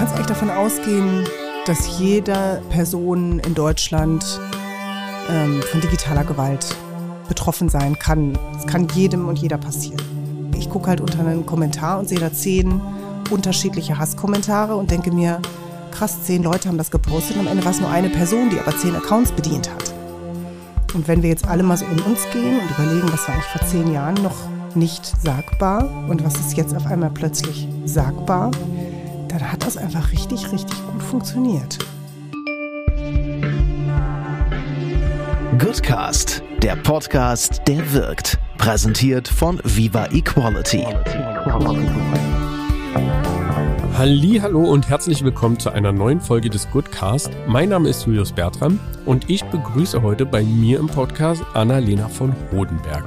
kannst eigentlich davon ausgehen, dass jede Person in Deutschland ähm, von digitaler Gewalt betroffen sein kann. Es kann jedem und jeder passieren. Ich gucke halt unter einen Kommentar und sehe da zehn unterschiedliche Hasskommentare und denke mir, krass, zehn Leute haben das gepostet und am Ende war es nur eine Person, die aber zehn Accounts bedient hat. Und wenn wir jetzt alle mal so in uns gehen und überlegen, was war eigentlich vor zehn Jahren noch nicht sagbar und was ist jetzt auf einmal plötzlich sagbar, dann hat das einfach richtig, richtig gut funktioniert. Goodcast, der Podcast, der wirkt. Präsentiert von Viva Equality. Hallo und herzlich willkommen zu einer neuen Folge des Goodcast. Mein Name ist Julius Bertram und ich begrüße heute bei mir im Podcast Anna-Lena von Rodenberg.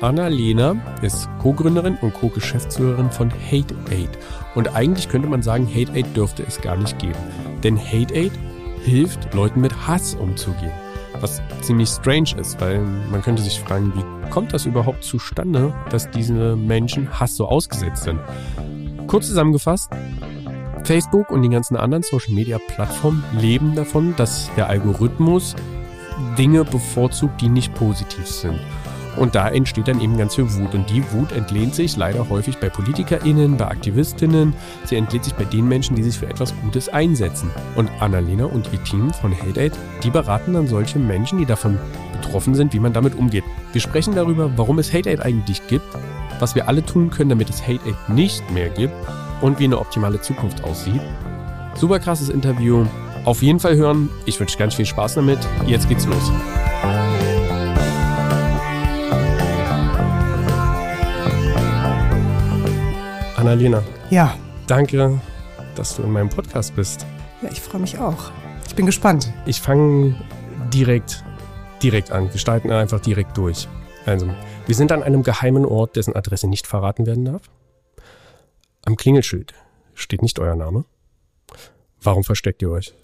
Anna-Lena ist Co-Gründerin und Co-Geschäftsführerin von Hate Aid. Und eigentlich könnte man sagen, Hate Aid dürfte es gar nicht geben. Denn Hate Aid hilft Leuten mit Hass umzugehen. Was ziemlich strange ist, weil man könnte sich fragen, wie kommt das überhaupt zustande, dass diese Menschen Hass so ausgesetzt sind? Kurz zusammengefasst, Facebook und die ganzen anderen Social-Media-Plattformen leben davon, dass der Algorithmus Dinge bevorzugt, die nicht positiv sind. Und da entsteht dann eben ganz viel Wut. Und die Wut entlehnt sich leider häufig bei PolitikerInnen, bei AktivistInnen. Sie entlehnt sich bei den Menschen, die sich für etwas Gutes einsetzen. Und Annalena und ihr Team von Hate Aid, die beraten dann solche Menschen, die davon betroffen sind, wie man damit umgeht. Wir sprechen darüber, warum es Hate Aid eigentlich gibt, was wir alle tun können, damit es Hate Aid nicht mehr gibt und wie eine optimale Zukunft aussieht. Super krasses Interview. Auf jeden Fall hören. Ich wünsche ganz viel Spaß damit. Jetzt geht's los. Annalena. Ja. Danke, dass du in meinem Podcast bist. Ja, ich freue mich auch. Ich bin gespannt. Ich fange direkt, direkt an. Wir starten einfach direkt durch. Also, wir sind an einem geheimen Ort, dessen Adresse nicht verraten werden darf. Am Klingelschild steht nicht euer Name. Warum versteckt ihr euch?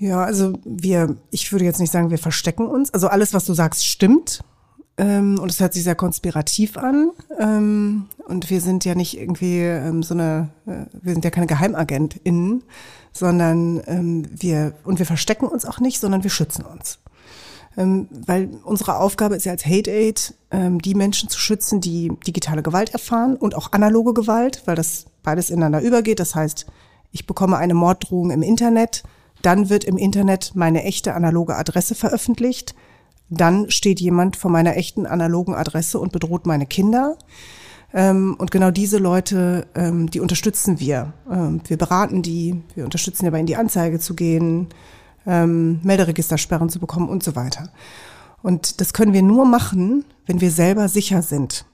Ja, also wir, ich würde jetzt nicht sagen, wir verstecken uns. Also alles, was du sagst, stimmt. Ähm, und es hört sich sehr konspirativ an. Ähm, und wir sind ja nicht irgendwie ähm, so eine, äh, wir sind ja keine GeheimagentInnen, sondern wir, und wir verstecken uns auch nicht, sondern wir schützen uns. Weil unsere Aufgabe ist ja als Hate Aid, die Menschen zu schützen, die digitale Gewalt erfahren und auch analoge Gewalt, weil das beides ineinander übergeht. Das heißt, ich bekomme eine Morddrohung im Internet, dann wird im Internet meine echte analoge Adresse veröffentlicht dann steht jemand vor meiner echten analogen Adresse und bedroht meine Kinder. Ähm, und genau diese Leute, ähm, die unterstützen wir. Ähm, wir beraten die, wir unterstützen dabei, in die Anzeige zu gehen, Melderegistersperren zu bekommen und so weiter. Und das können wir nur machen, wenn wir selber sicher sind.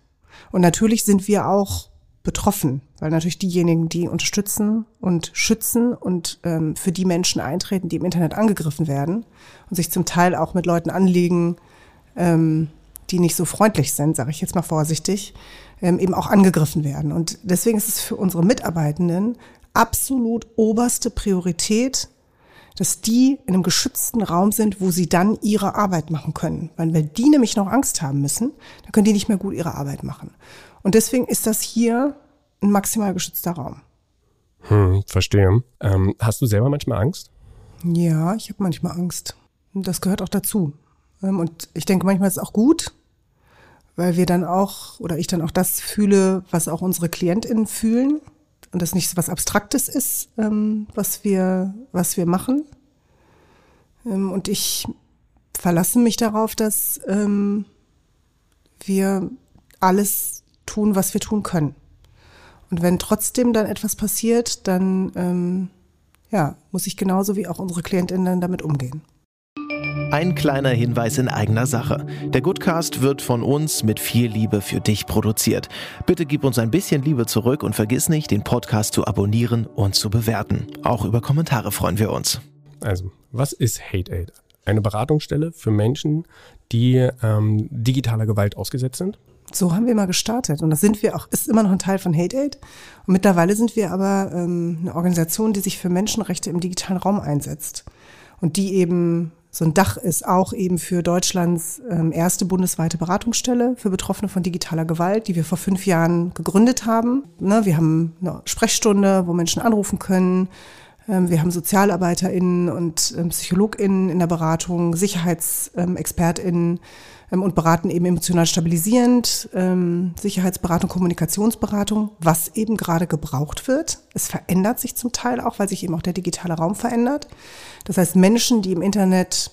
Und natürlich sind wir auch betroffen, weil natürlich diejenigen, die unterstützen und schützen und ähm, für die Menschen eintreten, die im Internet angegriffen werden und sich zum Teil auch mit Leuten anlegen, ähm, die nicht so freundlich sind, sage ich jetzt mal vorsichtig, ähm, eben auch angegriffen werden. Und deswegen ist es für unsere Mitarbeitenden absolut oberste Priorität, dass die in einem geschützten Raum sind, wo sie dann ihre Arbeit machen können. Weil wenn die nämlich noch Angst haben müssen, dann können die nicht mehr gut ihre Arbeit machen. Und deswegen ist das hier ein maximal geschützter Raum. Hm, verstehe. Ähm, hast du selber manchmal Angst? Ja, ich habe manchmal Angst. Das gehört auch dazu. Ähm, und ich denke, manchmal ist es auch gut, weil wir dann auch, oder ich dann auch das fühle, was auch unsere KlientInnen fühlen. Und das nicht so was Abstraktes ist, ähm, was wir, was wir machen. Ähm, und ich verlasse mich darauf, dass wir alles tun, was wir tun können. Und wenn trotzdem dann etwas passiert, dann ähm, ja, muss ich genauso wie auch unsere KlientInnen damit umgehen. Ein kleiner Hinweis in eigener Sache. Der Goodcast wird von uns mit viel Liebe für dich produziert. Bitte gib uns ein bisschen Liebe zurück und vergiss nicht, den Podcast zu abonnieren und zu bewerten. Auch über Kommentare freuen wir uns. Also, was ist Hate Aid? Eine Beratungsstelle für Menschen, die ähm, digitaler Gewalt ausgesetzt sind so haben wir mal gestartet. Und das sind wir auch, ist immer noch ein Teil von Hate Aid. Und mittlerweile sind wir aber ähm, eine Organisation, die sich für Menschenrechte im digitalen Raum einsetzt. Und die eben so ein Dach ist auch eben für Deutschlands ähm, erste bundesweite Beratungsstelle für Betroffene von digitaler Gewalt, die wir vor fünf Jahren gegründet haben. Ne, wir haben eine Sprechstunde, wo Menschen anrufen können. Ähm, wir haben SozialarbeiterInnen und ähm, PsychologInnen in der Beratung, SicherheitsexpertInnen ähm, und beraten eben emotional stabilisierend, ähm, Sicherheitsberatung, Kommunikationsberatung, was eben gerade gebraucht wird. Es verändert sich zum Teil auch, weil sich eben auch der digitale Raum verändert. Das heißt, Menschen, die im Internet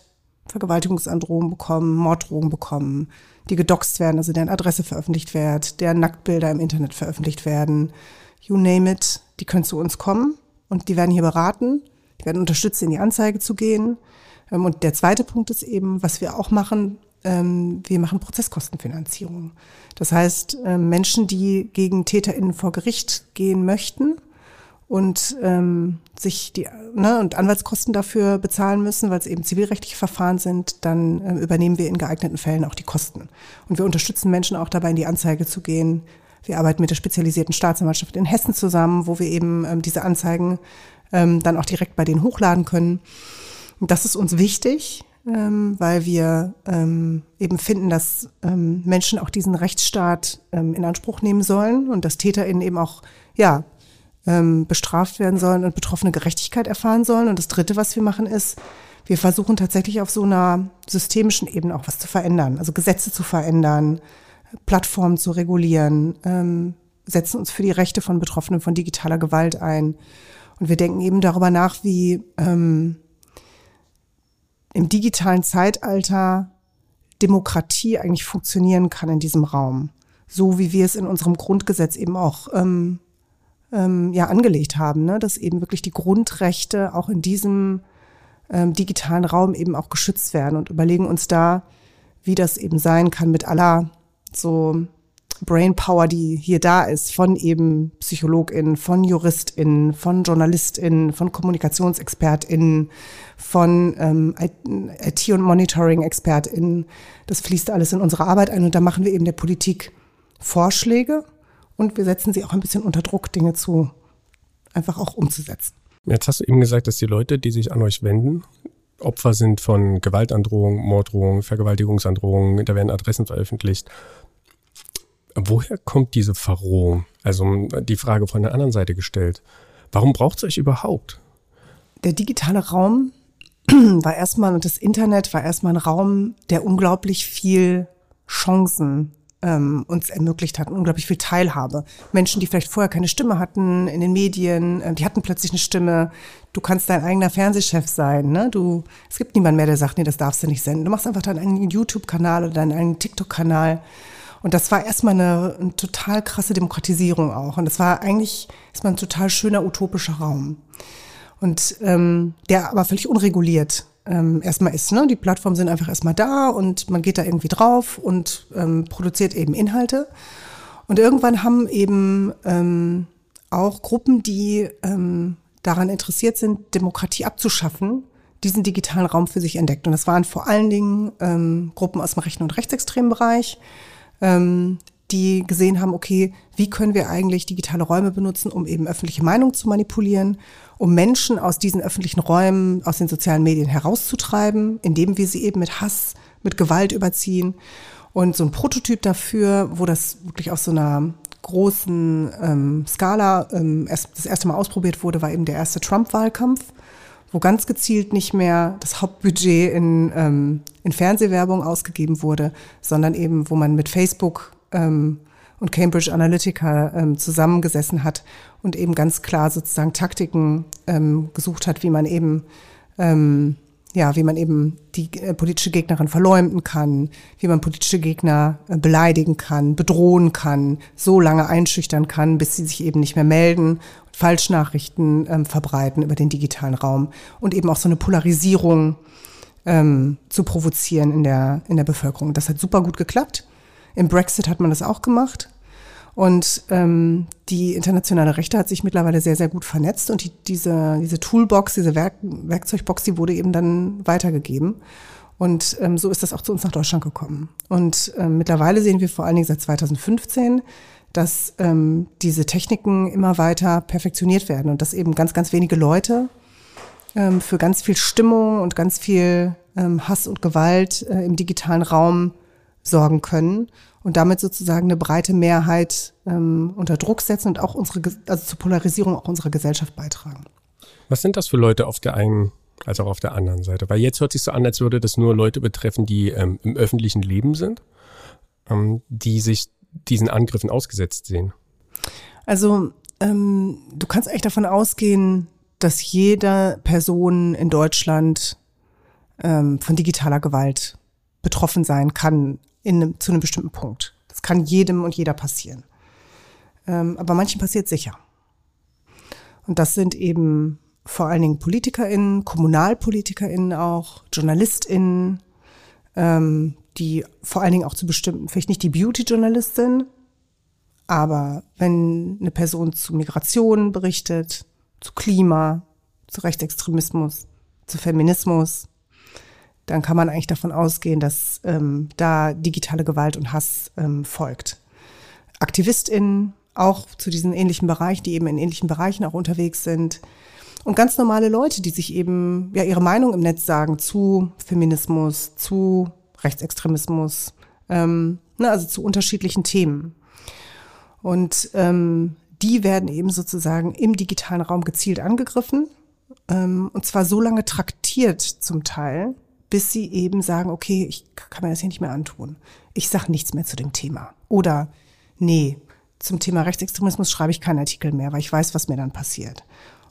Vergewaltigungsandrohungen bekommen, Morddrohungen bekommen, die gedoxt werden, also deren Adresse veröffentlicht wird, deren Nacktbilder im Internet veröffentlicht werden, you name it, die können zu uns kommen und die werden hier beraten, die werden unterstützt, in die Anzeige zu gehen. Ähm, und der zweite Punkt ist eben, was wir auch machen, ähm, wir machen Prozesskostenfinanzierung. Das heißt, ähm, Menschen, die gegen TäterInnen vor Gericht gehen möchten, und ähm, sich die ne, und Anwaltskosten dafür bezahlen müssen, weil es eben zivilrechtliche Verfahren sind, dann ähm, übernehmen wir in geeigneten Fällen auch die Kosten. Und wir unterstützen Menschen auch dabei, in die Anzeige zu gehen. Wir arbeiten mit der spezialisierten Staatsanwaltschaft in Hessen zusammen, wo wir eben ähm, diese Anzeigen ähm, dann auch direkt bei denen hochladen können. Und das ist uns wichtig, ähm, weil wir ähm, eben finden, dass ähm, Menschen auch diesen Rechtsstaat ähm, in Anspruch nehmen sollen und dass TäterInnen eben auch ja ähm, bestraft werden sollen und Betroffene Gerechtigkeit erfahren sollen. Und das Dritte, was wir machen, ist, wir versuchen tatsächlich auf so einer systemischen Ebene auch was zu verändern, also Gesetze zu verändern, Plattformen zu regulieren, ähm, setzen uns für die Rechte von Betroffenen von digitaler Gewalt ein. Und wir denken eben darüber nach, wie ähm, im digitalen Zeitalter Demokratie eigentlich funktionieren kann in diesem Raum. So wie wir es in unserem Grundgesetz eben auch ähm, ähm, ja angelegt haben, ne? dass eben wirklich die Grundrechte auch in diesem ähm, digitalen Raum eben auch geschützt werden und überlegen uns da, wie das eben sein kann mit aller so Brainpower, die hier da ist, von eben PsychologInnen, von JuristInnen, von JournalistInnen, von KommunikationsexpertInnen, von ähm, IT- und Monitoring-ExpertInnen. Das fließt alles in unsere Arbeit ein und da machen wir eben der Politik Vorschläge und wir setzen sie auch ein bisschen unter Druck, Dinge zu einfach auch umzusetzen. Jetzt hast du eben gesagt, dass die Leute, die sich an euch wenden, Opfer sind von Gewaltandrohungen, Morddrohungen, Vergewaltigungsandrohungen, da werden Adressen veröffentlicht. Woher kommt diese Verrohung? Also die Frage von der anderen Seite gestellt. Warum braucht es euch überhaupt? Der digitale Raum war erstmal und das Internet war erstmal ein Raum, der unglaublich viel Chancen ähm, uns ermöglicht hat, unglaublich viel Teilhabe. Menschen, die vielleicht vorher keine Stimme hatten in den Medien, äh, die hatten plötzlich eine Stimme. Du kannst dein eigener Fernsehchef sein. Ne? Du, es gibt niemanden mehr, der sagt, nee, das darfst du nicht senden. Du machst einfach deinen eigenen YouTube-Kanal oder deinen eigenen TikTok-Kanal. Und das war erstmal eine, eine total krasse Demokratisierung auch. Und das war eigentlich erstmal ein total schöner utopischer Raum. Und ähm, der aber völlig unreguliert ähm, erstmal ist. Ne? Die Plattformen sind einfach erstmal da und man geht da irgendwie drauf und ähm, produziert eben Inhalte. Und irgendwann haben eben ähm, auch Gruppen, die ähm, daran interessiert sind, Demokratie abzuschaffen, diesen digitalen Raum für sich entdeckt. Und das waren vor allen Dingen ähm, Gruppen aus dem rechten und rechtsextremen Bereich, ähm, die gesehen haben, okay, wie können wir eigentlich digitale Räume benutzen, um eben öffentliche Meinung zu manipulieren, um Menschen aus diesen öffentlichen Räumen, aus den sozialen Medien herauszutreiben, indem wir sie eben mit Hass, mit Gewalt überziehen. Und so ein Prototyp dafür, wo das wirklich auf so einer großen ähm, Skala ähm, erst, das erste Mal ausprobiert wurde, war eben der erste Trump-Wahlkampf, wo ganz gezielt nicht mehr das Hauptbudget in, ähm, in Fernsehwerbung ausgegeben wurde, sondern eben, wo man mit Facebook ähm, und Cambridge Analytica ähm, zusammengesessen hat und eben ganz klar sozusagen Taktiken ähm, gesucht hat, wie man eben ähm, ja, wie man eben die äh, politische Gegnerin verleumden kann, wie man politische Gegner äh, beleidigen kann, bedrohen kann, so lange einschüchtern kann, bis sie sich eben nicht mehr melden, Falschnachrichten ähm, verbreiten über den digitalen Raum und eben auch so eine Polarisierung ähm, zu provozieren in der, in der Bevölkerung. Das hat super gut geklappt. Im Brexit hat man das auch gemacht. Und ähm, die internationale Rechte hat sich mittlerweile sehr, sehr gut vernetzt und die, diese, diese Toolbox, diese Werk Werkzeugbox, die wurde eben dann weitergegeben. Und ähm, so ist das auch zu uns nach Deutschland gekommen. Und ähm, mittlerweile sehen wir vor allen Dingen seit 2015, dass ähm, diese Techniken immer weiter perfektioniert werden und dass eben ganz, ganz wenige Leute ähm, für ganz viel Stimmung und ganz viel ähm, Hass und Gewalt äh, im digitalen Raum sorgen können und damit sozusagen eine breite Mehrheit ähm, unter Druck setzen und auch unsere, also zur Polarisierung auch unserer Gesellschaft beitragen. Was sind das für Leute auf der einen als auch auf der anderen Seite? Weil jetzt hört sich so an, als würde das nur Leute betreffen, die ähm, im öffentlichen Leben sind, ähm, die sich diesen Angriffen ausgesetzt sehen. Also ähm, du kannst eigentlich davon ausgehen, dass jede Person in Deutschland ähm, von digitaler Gewalt betroffen sein kann in zu einem bestimmten Punkt. Das kann jedem und jeder passieren. Ähm, aber manchen passiert sicher. Und das sind eben vor allen Dingen PolitikerInnen, KommunalpolitikerInnen auch, JournalistInnen, ähm, die vor allen Dingen auch zu bestimmten, vielleicht nicht die Beauty-Journalistin, aber wenn eine Person zu Migration berichtet, zu Klima, zu Rechtsextremismus, zu Feminismus, dann kann man eigentlich davon ausgehen, dass ähm, da digitale Gewalt und Hass ähm, folgt. AktivistInnen auch zu diesen ähnlichen Bereichen, die eben in ähnlichen Bereichen auch unterwegs sind. Und ganz normale Leute, die sich eben ja ihre Meinung im Netz sagen zu Feminismus, zu Rechtsextremismus, ähm, ne, also zu unterschiedlichen Themen. Und ähm, die werden eben sozusagen im digitalen Raum gezielt angegriffen. Ähm, und zwar so lange traktiert zum Teil, bis sie eben sagen, okay, ich kann mir das hier nicht mehr antun. Ich sage nichts mehr zu dem Thema. Oder nee, zum Thema Rechtsextremismus schreibe ich keinen Artikel mehr, weil ich weiß, was mir dann passiert.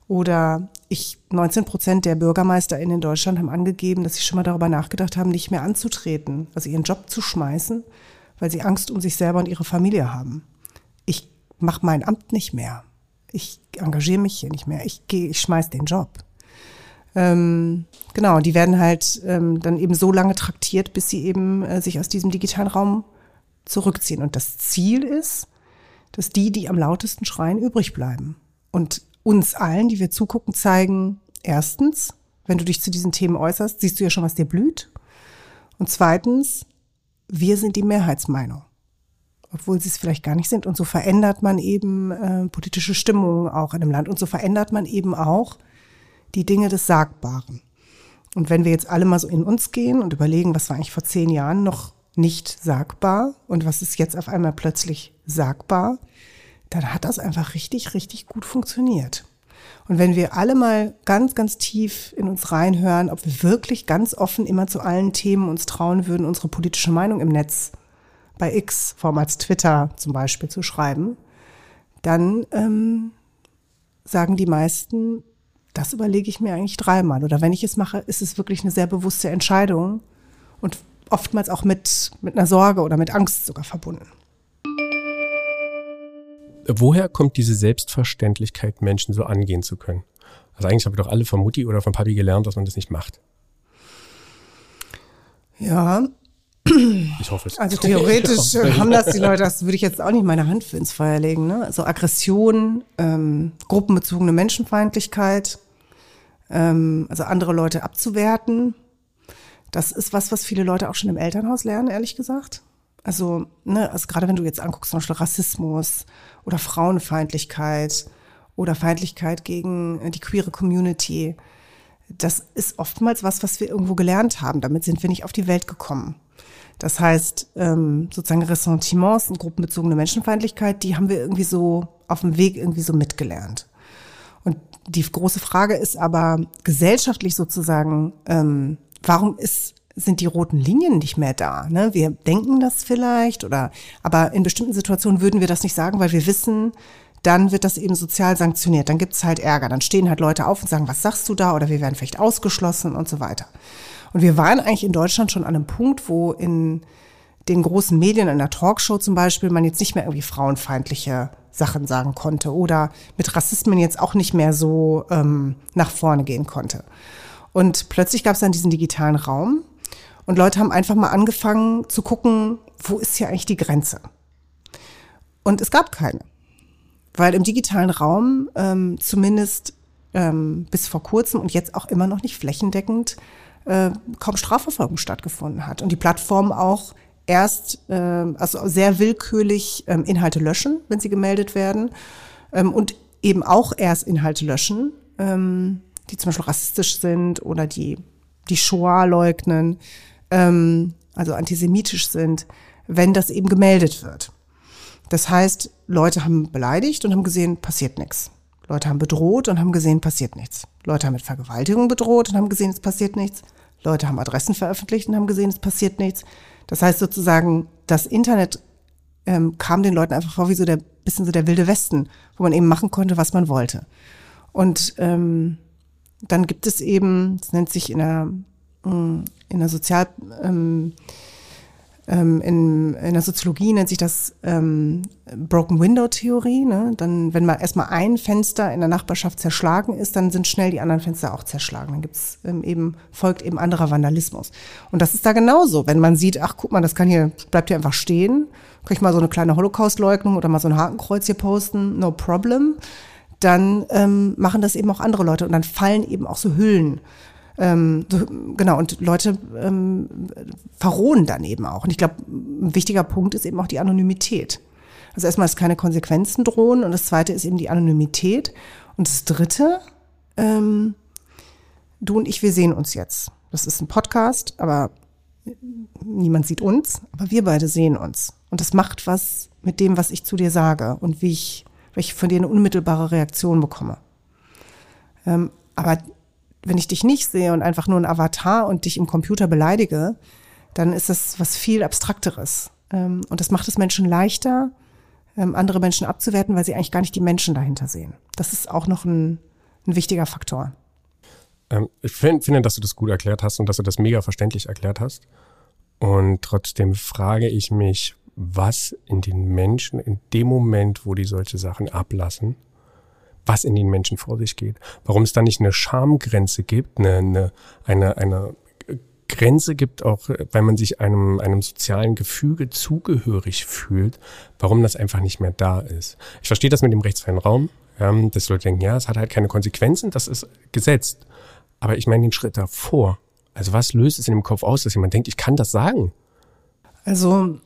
Oder ich, 19 Prozent der BürgermeisterInnen in Deutschland haben angegeben, dass sie schon mal darüber nachgedacht haben, nicht mehr anzutreten, also ihren Job zu schmeißen, weil sie Angst um sich selber und ihre Familie haben. Ich mache mein Amt nicht mehr. Ich engagiere mich hier nicht mehr. Ich gehe, ich schmeiß den Job. Ähm, genau, die werden halt ähm, dann eben so lange traktiert, bis sie eben äh, sich aus diesem digitalen Raum zurückziehen. Und das Ziel ist, dass die, die am lautesten schreien, übrig bleiben. Und uns allen, die wir zugucken, zeigen, erstens, wenn du dich zu diesen Themen äußerst, siehst du ja schon, was dir blüht. Und zweitens, wir sind die Mehrheitsmeinung. Obwohl sie es vielleicht gar nicht sind. Und so verändert man eben äh, politische Stimmungen auch in einem Land. Und so verändert man eben auch die Dinge des Sagbaren. Und wenn wir jetzt alle mal so in uns gehen und überlegen, was war eigentlich vor zehn Jahren noch nicht sagbar und was ist jetzt auf einmal plötzlich sagbar, dann hat das einfach richtig, richtig gut funktioniert. Und wenn wir alle mal ganz, ganz tief in uns reinhören, ob wir wirklich ganz offen immer zu allen Themen uns trauen würden, unsere politische Meinung im Netz bei X, vormals Twitter zum Beispiel, zu schreiben, dann ähm, sagen die meisten, das überlege ich mir eigentlich dreimal. Oder wenn ich es mache, ist es wirklich eine sehr bewusste Entscheidung und oftmals auch mit, mit einer Sorge oder mit Angst sogar verbunden. Woher kommt diese Selbstverständlichkeit, Menschen so angehen zu können? Also eigentlich haben wir doch alle von Mutti oder von Papi gelernt, dass man das nicht macht. Ja. Ich hoffe es. Also theoretisch haben das die Leute, das würde ich jetzt auch nicht meine Hand für ins Feuer legen. Ne? Also Aggression, ähm, gruppenbezogene Menschenfeindlichkeit, ähm, also andere Leute abzuwerten. Das ist was, was viele Leute auch schon im Elternhaus lernen, ehrlich gesagt. Also, ne, also gerade wenn du jetzt anguckst, zum Beispiel Rassismus oder Frauenfeindlichkeit oder Feindlichkeit gegen äh, die queere Community, das ist oftmals was, was wir irgendwo gelernt haben. Damit sind wir nicht auf die Welt gekommen. Das heißt, ähm, sozusagen Ressentiments und gruppenbezogene Menschenfeindlichkeit, die haben wir irgendwie so auf dem Weg irgendwie so mitgelernt. Und die große Frage ist aber gesellschaftlich sozusagen, ähm, warum ist sind die roten Linien nicht mehr da. Ne? Wir denken das vielleicht oder aber in bestimmten Situationen würden wir das nicht sagen, weil wir wissen, dann wird das eben sozial sanktioniert. Dann gibt's halt Ärger. Dann stehen halt Leute auf und sagen, was sagst du da? Oder wir werden vielleicht ausgeschlossen und so weiter. Und wir waren eigentlich in Deutschland schon an einem Punkt, wo in den großen Medien, in der Talkshow zum Beispiel, man jetzt nicht mehr irgendwie frauenfeindliche Sachen sagen konnte oder mit Rassismen jetzt auch nicht mehr so ähm, nach vorne gehen konnte. Und plötzlich gab es dann diesen digitalen Raum, und Leute haben einfach mal angefangen zu gucken, wo ist hier eigentlich die Grenze? Und es gab keine. Weil im digitalen Raum ähm, zumindest ähm, bis vor kurzem und jetzt auch immer noch nicht flächendeckend äh, kaum Strafverfolgung stattgefunden hat. Und die Plattformen auch erst, äh, also sehr willkürlich ähm, Inhalte löschen, wenn sie gemeldet werden. Ähm, und eben auch erst Inhalte löschen, ähm, die zum Beispiel rassistisch sind oder die die Shoah leugnen, ähm, also antisemitisch sind, wenn das eben gemeldet wird. Das heißt, Leute haben beleidigt und haben gesehen, passiert nichts. Leute haben bedroht und haben gesehen, passiert nichts. Leute haben mit Vergewaltigung bedroht und haben gesehen, es passiert nichts. Leute haben Adressen veröffentlicht und haben gesehen, es passiert nichts. Das heißt sozusagen, das Internet ähm, kam den Leuten einfach vor wie so der bisschen so der wilde Westen, wo man eben machen konnte, was man wollte. Und ähm, dann gibt es eben, das nennt sich in der, in der Sozial, ähm, ähm, in, in der Soziologie nennt sich das ähm, Broken Window Theorie. Ne? Dann, wenn mal erstmal ein Fenster in der Nachbarschaft zerschlagen ist, dann sind schnell die anderen Fenster auch zerschlagen. Dann gibt's ähm, eben folgt eben anderer Vandalismus. Und das ist da genauso. Wenn man sieht, ach guck mal, das kann hier bleibt hier einfach stehen, kann ich mal so eine kleine Holocaust-Leugnung oder mal so ein Hakenkreuz hier posten, no problem. Dann ähm, machen das eben auch andere Leute und dann fallen eben auch so Hüllen ähm, so, genau, und Leute ähm, verrohen dann eben auch. Und ich glaube, ein wichtiger Punkt ist eben auch die Anonymität. Also erstmal, dass keine Konsequenzen drohen und das zweite ist eben die Anonymität. Und das dritte, ähm, du und ich, wir sehen uns jetzt. Das ist ein Podcast, aber niemand sieht uns, aber wir beide sehen uns. Und das macht was mit dem, was ich zu dir sage und wie ich, wie ich von dir eine unmittelbare Reaktion bekomme. Ähm, aber wenn ich dich nicht sehe und einfach nur ein Avatar und dich im Computer beleidige, dann ist das was viel Abstrakteres. Ähm, und das macht es Menschen leichter, ähm, andere Menschen abzuwerten, weil sie eigentlich gar nicht die Menschen dahinter sehen. Das ist auch noch ein, ein wichtiger Faktor. Ähm, ich find, finde, dass du das gut erklärt hast und dass du das mega verständlich erklärt hast. Und trotzdem frage ich mich, was in den Menschen in dem Moment, wo die solche Sachen ablassen, was in den Menschen vor sich geht. Warum es da nicht eine Schamgrenze gibt, eine, eine, eine, eine Grenze gibt, auch weil man sich einem, einem sozialen Gefüge zugehörig fühlt, warum das einfach nicht mehr da ist. Ich verstehe das mit dem rechtsfreien Raum, ähm, dass Leute denken, ja, es hat halt keine Konsequenzen, das ist gesetzt. Aber ich meine den Schritt davor. Also was löst es in dem Kopf aus, dass jemand denkt, ich kann das sagen? Also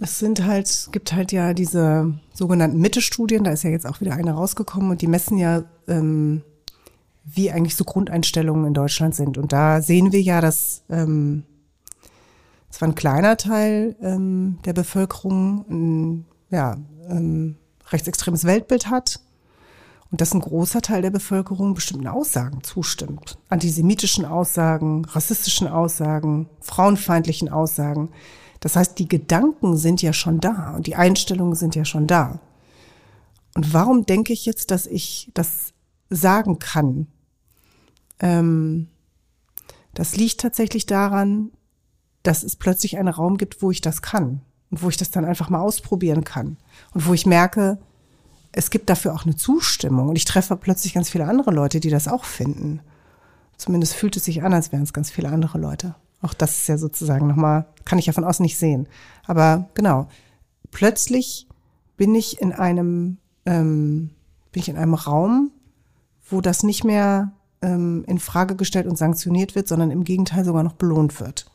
es sind halt, gibt halt ja diese sogenannten Mitte-Studien, da ist ja jetzt auch wieder eine rausgekommen und die messen ja, ähm, wie eigentlich so Grundeinstellungen in Deutschland sind. Und da sehen wir ja, dass ähm, zwar ein kleiner Teil ähm, der Bevölkerung ein ja, ähm, rechtsextremes Weltbild hat und dass ein großer Teil der Bevölkerung bestimmten Aussagen zustimmt. Antisemitischen Aussagen, rassistischen Aussagen, frauenfeindlichen Aussagen. Das heißt, die Gedanken sind ja schon da und die Einstellungen sind ja schon da. Und warum denke ich jetzt, dass ich das sagen kann? Ähm, das liegt tatsächlich daran, dass es plötzlich einen Raum gibt, wo ich das kann und wo ich das dann einfach mal ausprobieren kann und wo ich merke, es gibt dafür auch eine Zustimmung und ich treffe plötzlich ganz viele andere Leute, die das auch finden. Zumindest fühlt es sich an, als wären es ganz viele andere Leute. Auch das ist ja sozusagen nochmal, kann ich ja von außen nicht sehen. Aber genau, plötzlich bin ich in einem, ähm, bin ich in einem Raum, wo das nicht mehr ähm, in Frage gestellt und sanktioniert wird, sondern im Gegenteil sogar noch belohnt wird.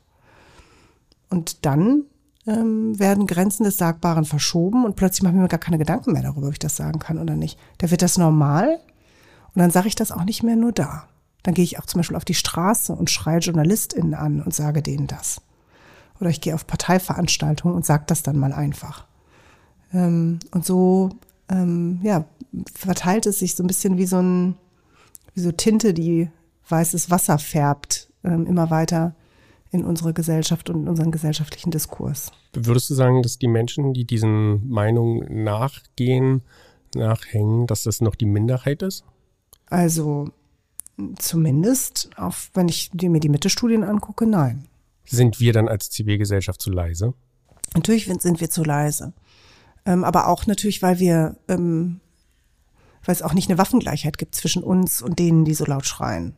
Und dann ähm, werden Grenzen des Sagbaren verschoben und plötzlich mache ich mir gar keine Gedanken mehr darüber, ob ich das sagen kann oder nicht. Da wird das normal und dann sage ich das auch nicht mehr nur da. Dann gehe ich auch zum Beispiel auf die Straße und schreie JournalistInnen an und sage denen das. Oder ich gehe auf Parteiveranstaltungen und sage das dann mal einfach. Ähm, und so ähm, ja, verteilt es sich so ein bisschen wie so, ein, wie so Tinte, die weißes Wasser färbt, ähm, immer weiter in unsere Gesellschaft und in unseren gesellschaftlichen Diskurs. Würdest du sagen, dass die Menschen, die diesen Meinungen nachgehen, nachhängen, dass das noch die Minderheit ist? Also Zumindest, auch wenn ich mir die Mitte-Studien angucke, nein. Sind wir dann als Zivilgesellschaft zu leise? Natürlich sind wir zu leise. Ähm, aber auch natürlich, weil wir, ähm, weil es auch nicht eine Waffengleichheit gibt zwischen uns und denen, die so laut schreien.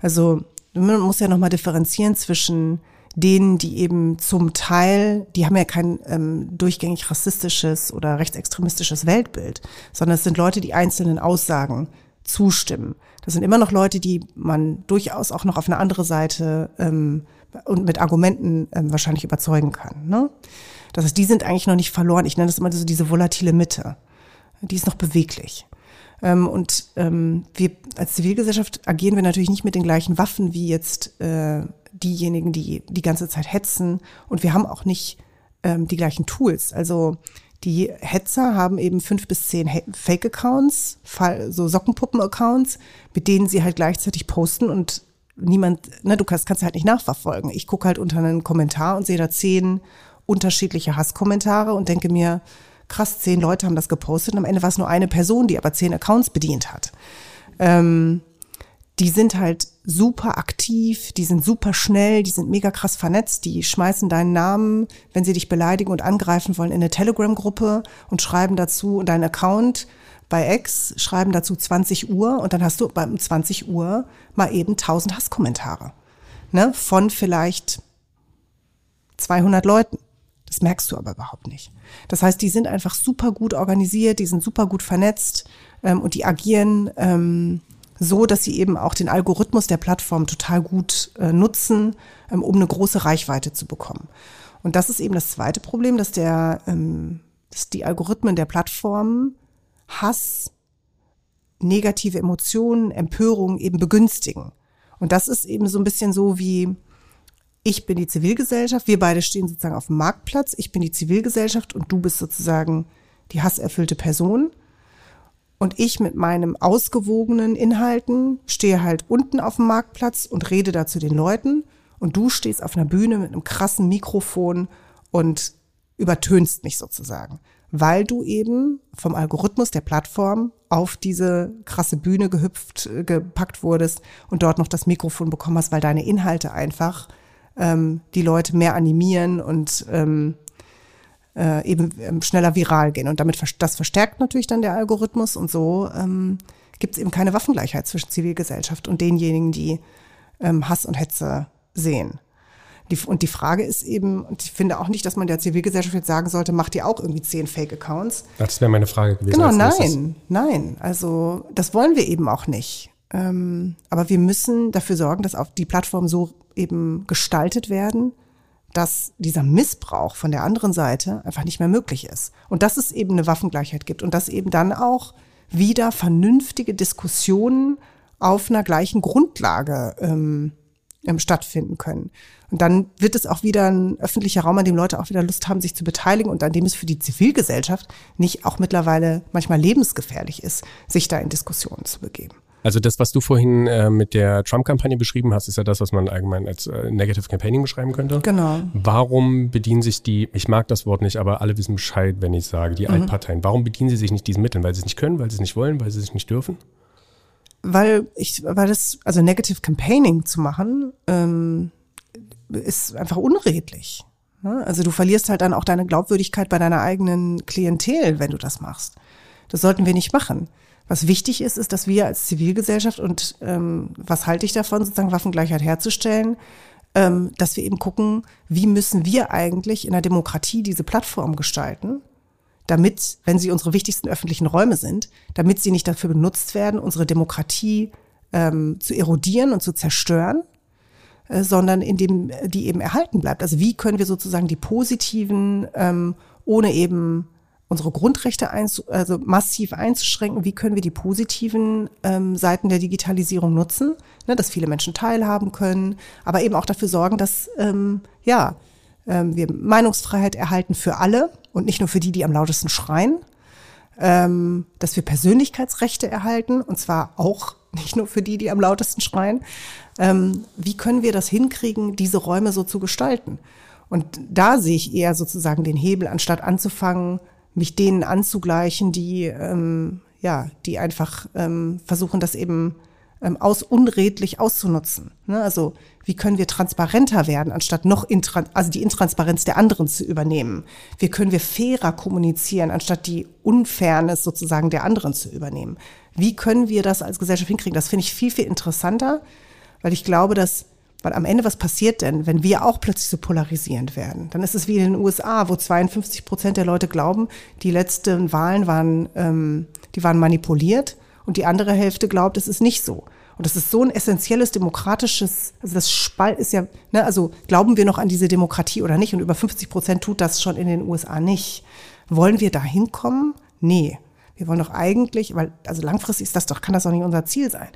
Also man muss ja nochmal differenzieren zwischen denen, die eben zum Teil, die haben ja kein ähm, durchgängig rassistisches oder rechtsextremistisches Weltbild, sondern es sind Leute, die einzelnen Aussagen zustimmen. Das sind immer noch Leute, die man durchaus auch noch auf eine andere Seite ähm, und mit Argumenten ähm, wahrscheinlich überzeugen kann. Ne? Das heißt, die sind eigentlich noch nicht verloren. Ich nenne das immer so diese volatile Mitte. Die ist noch beweglich. Ähm, und ähm, wir als Zivilgesellschaft agieren wir natürlich nicht mit den gleichen Waffen wie jetzt äh, diejenigen, die die ganze Zeit hetzen. Und wir haben auch nicht ähm, die gleichen Tools. Also die Hetzer haben eben fünf bis zehn Fake-Accounts, so Sockenpuppen-Accounts, mit denen sie halt gleichzeitig posten und niemand, ne, du kannst, kannst halt nicht nachverfolgen. Ich gucke halt unter einen Kommentar und sehe da zehn unterschiedliche Hasskommentare und denke mir, krass, zehn Leute haben das gepostet und am Ende war es nur eine Person, die aber zehn Accounts bedient hat. Ähm, die sind halt super aktiv, die sind super schnell, die sind mega krass vernetzt, die schmeißen deinen Namen, wenn sie dich beleidigen und angreifen wollen, in eine Telegram-Gruppe und schreiben dazu deinen Account bei X, schreiben dazu 20 Uhr und dann hast du beim 20 Uhr mal eben 1000 Hasskommentare. Ne? Von vielleicht 200 Leuten. Das merkst du aber überhaupt nicht. Das heißt, die sind einfach super gut organisiert, die sind super gut vernetzt ähm, und die agieren ähm, so, dass sie eben auch den Algorithmus der Plattform total gut äh, nutzen, ähm, um eine große Reichweite zu bekommen. Und das ist eben das zweite Problem, dass der, ähm, dass die Algorithmen der Plattform Hass, negative Emotionen, Empörung eben begünstigen. Und das ist eben so ein bisschen so wie, ich bin die Zivilgesellschaft, wir beide stehen sozusagen auf dem Marktplatz, ich bin die Zivilgesellschaft und du bist sozusagen die hasserfüllte Person. Und ich mit meinem ausgewogenen Inhalten stehe halt unten auf dem Marktplatz und rede da zu den Leuten. Und du stehst auf einer Bühne mit einem krassen Mikrofon und übertönst mich sozusagen. Weil du eben vom Algorithmus der Plattform auf diese krasse Bühne gehüpft, äh, gepackt wurdest und dort noch das Mikrofon bekommen hast, weil deine Inhalte einfach ähm, die Leute mehr animieren und ähm, äh, eben ähm, schneller viral gehen. Und damit das verstärkt natürlich dann der Algorithmus und so ähm, gibt es eben keine Waffengleichheit zwischen Zivilgesellschaft und denjenigen, die ähm, Hass und Hetze sehen. Die, und die Frage ist eben, und ich finde auch nicht, dass man der Zivilgesellschaft jetzt sagen sollte, macht ihr auch irgendwie zehn Fake-Accounts. Das wäre meine Frage gewesen. Genau, nein, nein. Also das wollen wir eben auch nicht. Ähm, aber wir müssen dafür sorgen, dass auch die Plattformen so eben gestaltet werden, dass dieser Missbrauch von der anderen Seite einfach nicht mehr möglich ist. Und dass es eben eine Waffengleichheit gibt und dass eben dann auch wieder vernünftige Diskussionen auf einer gleichen Grundlage ähm, ähm, stattfinden können. Und dann wird es auch wieder ein öffentlicher Raum, an dem Leute auch wieder Lust haben, sich zu beteiligen und an dem es für die Zivilgesellschaft nicht auch mittlerweile manchmal lebensgefährlich ist, sich da in Diskussionen zu begeben. Also das, was du vorhin äh, mit der Trump-Kampagne beschrieben hast, ist ja das, was man allgemein als äh, Negative Campaigning beschreiben könnte. Genau. Warum bedienen sich die, ich mag das Wort nicht, aber alle wissen Bescheid, wenn ich sage, die mhm. Altparteien, warum bedienen sie sich nicht diesen Mitteln? Weil sie es nicht können, weil sie es nicht wollen, weil sie es nicht dürfen? Weil ich, weil das, also Negative Campaigning zu machen, ähm, ist einfach unredlich. Ne? Also du verlierst halt dann auch deine Glaubwürdigkeit bei deiner eigenen Klientel, wenn du das machst. Das sollten wir nicht machen. Was wichtig ist, ist, dass wir als Zivilgesellschaft und ähm, was halte ich davon, sozusagen Waffengleichheit herzustellen, ähm, dass wir eben gucken, wie müssen wir eigentlich in der Demokratie diese Plattform gestalten, damit, wenn sie unsere wichtigsten öffentlichen Räume sind, damit sie nicht dafür benutzt werden, unsere Demokratie ähm, zu erodieren und zu zerstören, äh, sondern indem die eben erhalten bleibt. Also wie können wir sozusagen die positiven, ähm, ohne eben unsere Grundrechte einzu, also massiv einzuschränken. Wie können wir die positiven ähm, Seiten der Digitalisierung nutzen, ne, dass viele Menschen teilhaben können, aber eben auch dafür sorgen, dass ähm, ja ähm, wir Meinungsfreiheit erhalten für alle und nicht nur für die, die am lautesten schreien. Ähm, dass wir Persönlichkeitsrechte erhalten und zwar auch nicht nur für die, die am lautesten schreien. Ähm, wie können wir das hinkriegen, diese Räume so zu gestalten? Und da sehe ich eher sozusagen den Hebel, anstatt anzufangen, mich denen anzugleichen, die ähm, ja, die einfach ähm, versuchen, das eben ähm, aus unredlich auszunutzen. Ne? Also wie können wir transparenter werden, anstatt noch intran also die Intransparenz der anderen zu übernehmen? Wie können wir fairer kommunizieren, anstatt die Unfairness sozusagen der anderen zu übernehmen? Wie können wir das als Gesellschaft hinkriegen? Das finde ich viel, viel interessanter, weil ich glaube, dass weil am Ende, was passiert denn, wenn wir auch plötzlich so polarisierend werden? Dann ist es wie in den USA, wo 52 Prozent der Leute glauben, die letzten Wahlen waren, ähm, die waren manipuliert und die andere Hälfte glaubt, es ist nicht so. Und das ist so ein essentielles demokratisches, also das Spalt ist ja, ne, also glauben wir noch an diese Demokratie oder nicht? Und über 50 Prozent tut das schon in den USA nicht. Wollen wir da hinkommen? Nee. Wir wollen doch eigentlich, weil, also langfristig ist das doch, kann das doch nicht unser Ziel sein.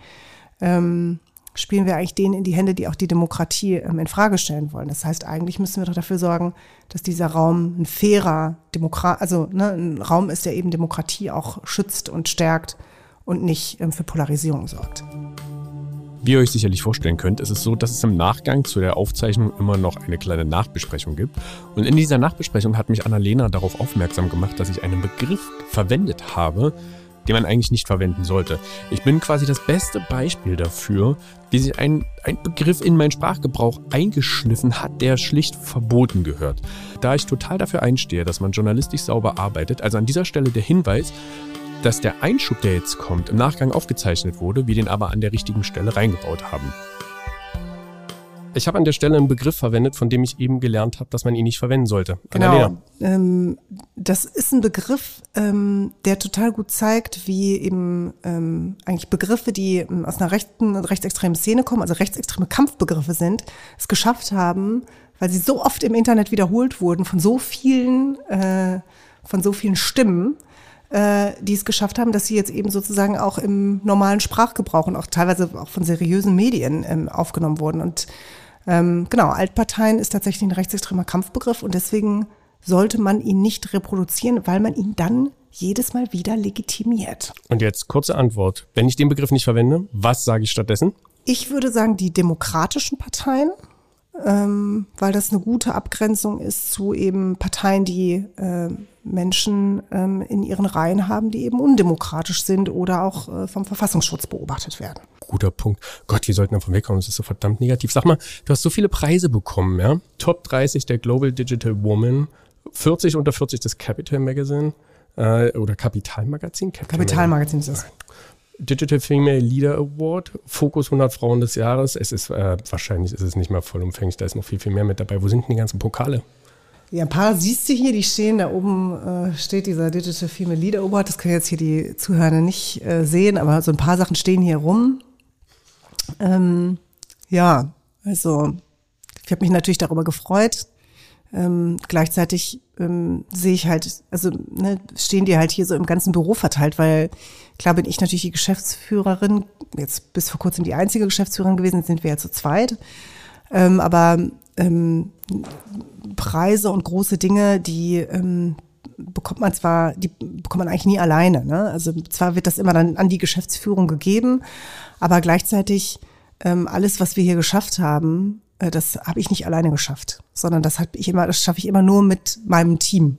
Ähm, spielen wir eigentlich denen in die Hände, die auch die Demokratie ähm, in Frage stellen wollen. Das heißt, eigentlich müssen wir doch dafür sorgen, dass dieser Raum ein fairer Demokrat, also ne, ein Raum ist, der eben Demokratie auch schützt und stärkt und nicht ähm, für Polarisierung sorgt. Wie ihr euch sicherlich vorstellen könnt, ist es so, dass es im Nachgang zu der Aufzeichnung immer noch eine kleine Nachbesprechung gibt. Und in dieser Nachbesprechung hat mich Annalena darauf aufmerksam gemacht, dass ich einen Begriff verwendet habe, den man eigentlich nicht verwenden sollte. Ich bin quasi das beste Beispiel dafür, wie sich ein, ein Begriff in meinen Sprachgebrauch eingeschliffen hat, der schlicht verboten gehört. Da ich total dafür einstehe, dass man journalistisch sauber arbeitet, also an dieser Stelle der Hinweis, dass der Einschub, der jetzt kommt, im Nachgang aufgezeichnet wurde, wir den aber an der richtigen Stelle reingebaut haben. Ich habe an der Stelle einen Begriff verwendet, von dem ich eben gelernt habe, dass man ihn nicht verwenden sollte. Genau. Ähm, das ist ein Begriff, ähm, der total gut zeigt, wie eben ähm, eigentlich Begriffe, die ähm, aus einer rechten, rechtsextremen Szene kommen, also rechtsextreme Kampfbegriffe sind, es geschafft haben, weil sie so oft im Internet wiederholt wurden von so vielen, äh, von so vielen Stimmen, äh, die es geschafft haben, dass sie jetzt eben sozusagen auch im normalen Sprachgebrauch und auch teilweise auch von seriösen Medien ähm, aufgenommen wurden. Und ähm, genau, Altparteien ist tatsächlich ein rechtsextremer Kampfbegriff und deswegen sollte man ihn nicht reproduzieren, weil man ihn dann jedes Mal wieder legitimiert. Und jetzt kurze Antwort. Wenn ich den Begriff nicht verwende, was sage ich stattdessen? Ich würde sagen, die demokratischen Parteien ähm, weil das eine gute Abgrenzung ist zu eben Parteien, die äh, Menschen ähm, in ihren Reihen haben, die eben undemokratisch sind oder auch äh, vom Verfassungsschutz beobachtet werden. Guter Punkt. Gott, wir sollten davon wegkommen, das ist so verdammt negativ. Sag mal, du hast so viele Preise bekommen, ja? Top 30 der Global Digital Woman, 40 unter 40 des Capital Magazine äh, oder Kapitalmagazin? Capital Kapitalmagazin ist das. Digital Female Leader Award, Fokus 100 Frauen des Jahres. Es ist äh, wahrscheinlich ist es nicht mal vollumfänglich, da ist noch viel, viel mehr mit dabei. Wo sind denn die ganzen Pokale? Ja, ein paar siehst du hier, die stehen da oben, äh, steht dieser Digital Female Leader Award. Das können jetzt hier die Zuhörer nicht äh, sehen, aber so ein paar Sachen stehen hier rum. Ähm, ja, also ich habe mich natürlich darüber gefreut. Ähm, gleichzeitig ähm, sehe ich halt, also ne, stehen die halt hier so im ganzen Büro verteilt, weil klar bin ich natürlich die Geschäftsführerin, jetzt bis vor kurzem die einzige Geschäftsführerin gewesen, sind wir ja zu zweit. Ähm, aber ähm, Preise und große Dinge, die ähm, bekommt man zwar, die bekommt man eigentlich nie alleine. Ne? Also zwar wird das immer dann an die Geschäftsführung gegeben, aber gleichzeitig ähm, alles, was wir hier geschafft haben, das habe ich nicht alleine geschafft, sondern das habe ich immer, das schaffe ich immer nur mit meinem Team.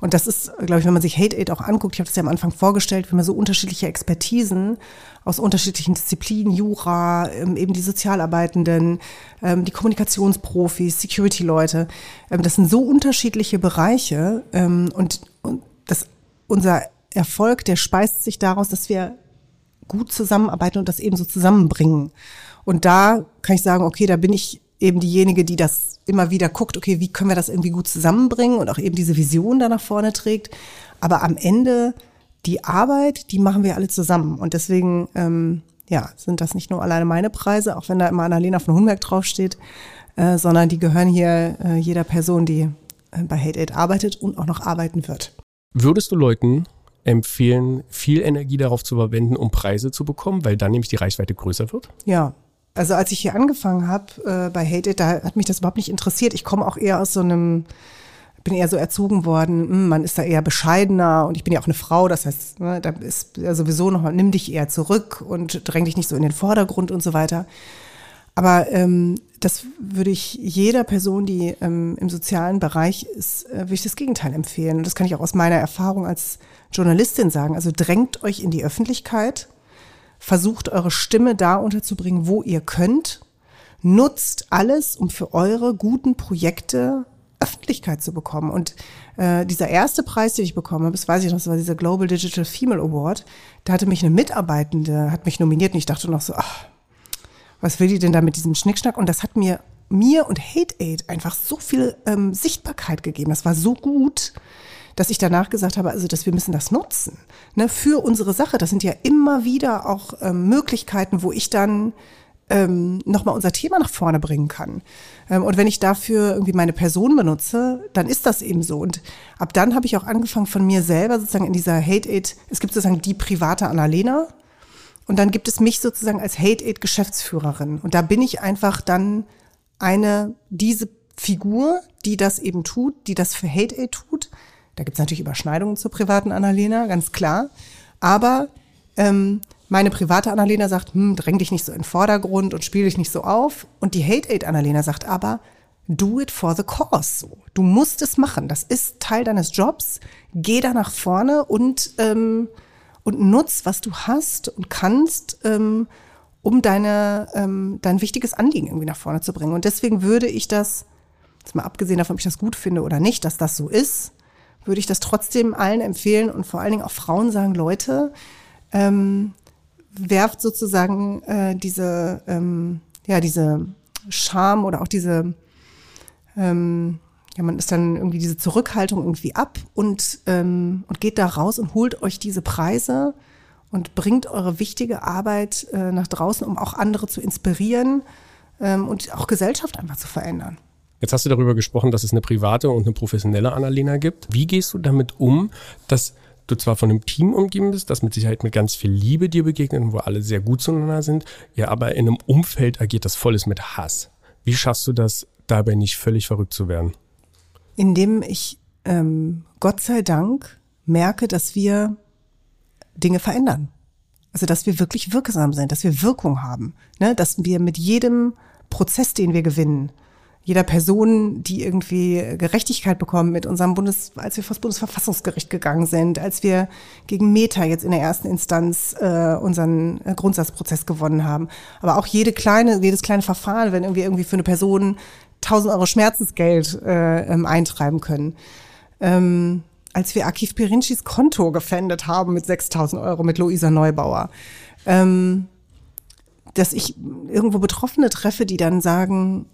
Und das ist, glaube ich, wenn man sich Hate Aid auch anguckt, ich habe das ja am Anfang vorgestellt, wenn man so unterschiedliche Expertisen aus unterschiedlichen Disziplinen, Jura, ähm, eben die Sozialarbeitenden, ähm, die Kommunikationsprofis, Security-Leute, ähm, das sind so unterschiedliche Bereiche und, und das, unser Erfolg, der speist sich daraus, dass wir gut zusammenarbeiten und das eben so zusammenbringen. Und da kann ich sagen, okay, da bin ich eben diejenige, die das immer wieder guckt, okay, wie können wir das irgendwie gut zusammenbringen und auch eben diese Vision da nach vorne trägt. Aber am Ende die Arbeit, die machen wir alle zusammen. Und deswegen, ähm, ja, sind das nicht nur alleine meine Preise, auch wenn da immer Annalena von Hunberg draufsteht, äh, sondern die gehören hier äh, jeder Person, die äh, bei Hate Aid arbeitet und auch noch arbeiten wird. Würdest du Leuten empfehlen, viel Energie darauf zu verwenden, um Preise zu bekommen, weil dann nämlich die Reichweite größer wird? Ja, also als ich hier angefangen habe äh, bei Hate It, da hat mich das überhaupt nicht interessiert. Ich komme auch eher aus so einem, bin eher so erzogen worden, hm, man ist da eher bescheidener und ich bin ja auch eine Frau, das heißt, ne, da ist ja sowieso noch, nimm dich eher zurück und dräng dich nicht so in den Vordergrund und so weiter. Aber ähm, das würde ich jeder Person, die ähm, im sozialen Bereich ist, äh, würde ich das Gegenteil empfehlen. Und das kann ich auch aus meiner Erfahrung als Journalistin sagen. Also drängt euch in die Öffentlichkeit, versucht eure Stimme da unterzubringen, wo ihr könnt. Nutzt alles, um für eure guten Projekte Öffentlichkeit zu bekommen. Und äh, dieser erste Preis, den ich bekommen habe, das weiß ich noch, das war dieser Global Digital Female Award, da hatte mich eine Mitarbeitende, hat mich nominiert und ich dachte noch so, ach, was will die denn da mit diesem Schnickschnack? Und das hat mir, mir und Hate Aid einfach so viel ähm, Sichtbarkeit gegeben. Das war so gut dass ich danach gesagt habe, also dass wir müssen das nutzen ne, für unsere Sache. Das sind ja immer wieder auch ähm, Möglichkeiten, wo ich dann ähm, nochmal unser Thema nach vorne bringen kann. Ähm, und wenn ich dafür irgendwie meine Person benutze, dann ist das eben so. Und ab dann habe ich auch angefangen von mir selber sozusagen in dieser Hate Aid, es gibt sozusagen die private Annalena und dann gibt es mich sozusagen als Hate Aid Geschäftsführerin. Und da bin ich einfach dann eine, diese Figur, die das eben tut, die das für Hate Aid tut. Da gibt es natürlich Überschneidungen zur privaten Annalena, ganz klar. Aber ähm, meine private Annalena sagt, hm, dräng dich nicht so in den Vordergrund und spiel dich nicht so auf. Und die Hate Aid Annalena sagt aber, do it for the cause. So. Du musst es machen. Das ist Teil deines Jobs. Geh da nach vorne und, ähm, und nutz, was du hast und kannst, ähm, um deine, ähm, dein wichtiges Anliegen irgendwie nach vorne zu bringen. Und deswegen würde ich das, jetzt mal abgesehen davon, ob ich das gut finde oder nicht, dass das so ist, würde ich das trotzdem allen empfehlen und vor allen Dingen auch Frauen sagen, Leute, ähm, werft sozusagen äh, diese, ähm, ja, diese Scham oder auch diese, ähm, ja, man ist dann irgendwie diese Zurückhaltung irgendwie ab und, ähm, und geht da raus und holt euch diese Preise und bringt eure wichtige Arbeit äh, nach draußen, um auch andere zu inspirieren ähm, und auch Gesellschaft einfach zu verändern. Jetzt hast du darüber gesprochen, dass es eine private und eine professionelle Annalena gibt. Wie gehst du damit um, dass du zwar von einem Team umgeben bist, das mit Sicherheit mit ganz viel Liebe dir begegnet und wo alle sehr gut zueinander sind, ja, aber in einem Umfeld agiert das volles mit Hass. Wie schaffst du das, dabei nicht völlig verrückt zu werden? Indem ich ähm, Gott sei Dank merke, dass wir Dinge verändern. Also dass wir wirklich wirksam sind, dass wir Wirkung haben, ne? dass wir mit jedem Prozess, den wir gewinnen, jeder Person, die irgendwie Gerechtigkeit bekommen mit unserem Bundes, als wir vor das Bundesverfassungsgericht gegangen sind, als wir gegen Meta jetzt in der ersten Instanz äh, unseren äh, Grundsatzprozess gewonnen haben. Aber auch jede kleine, jedes kleine Verfahren, wenn irgendwie irgendwie für eine Person 1000 Euro Schmerzensgeld äh, ähm, eintreiben können. Ähm, als wir Akif Pirincis Konto gefändet haben mit 6000 Euro mit Luisa Neubauer. Ähm, dass ich irgendwo Betroffene treffe, die dann sagen,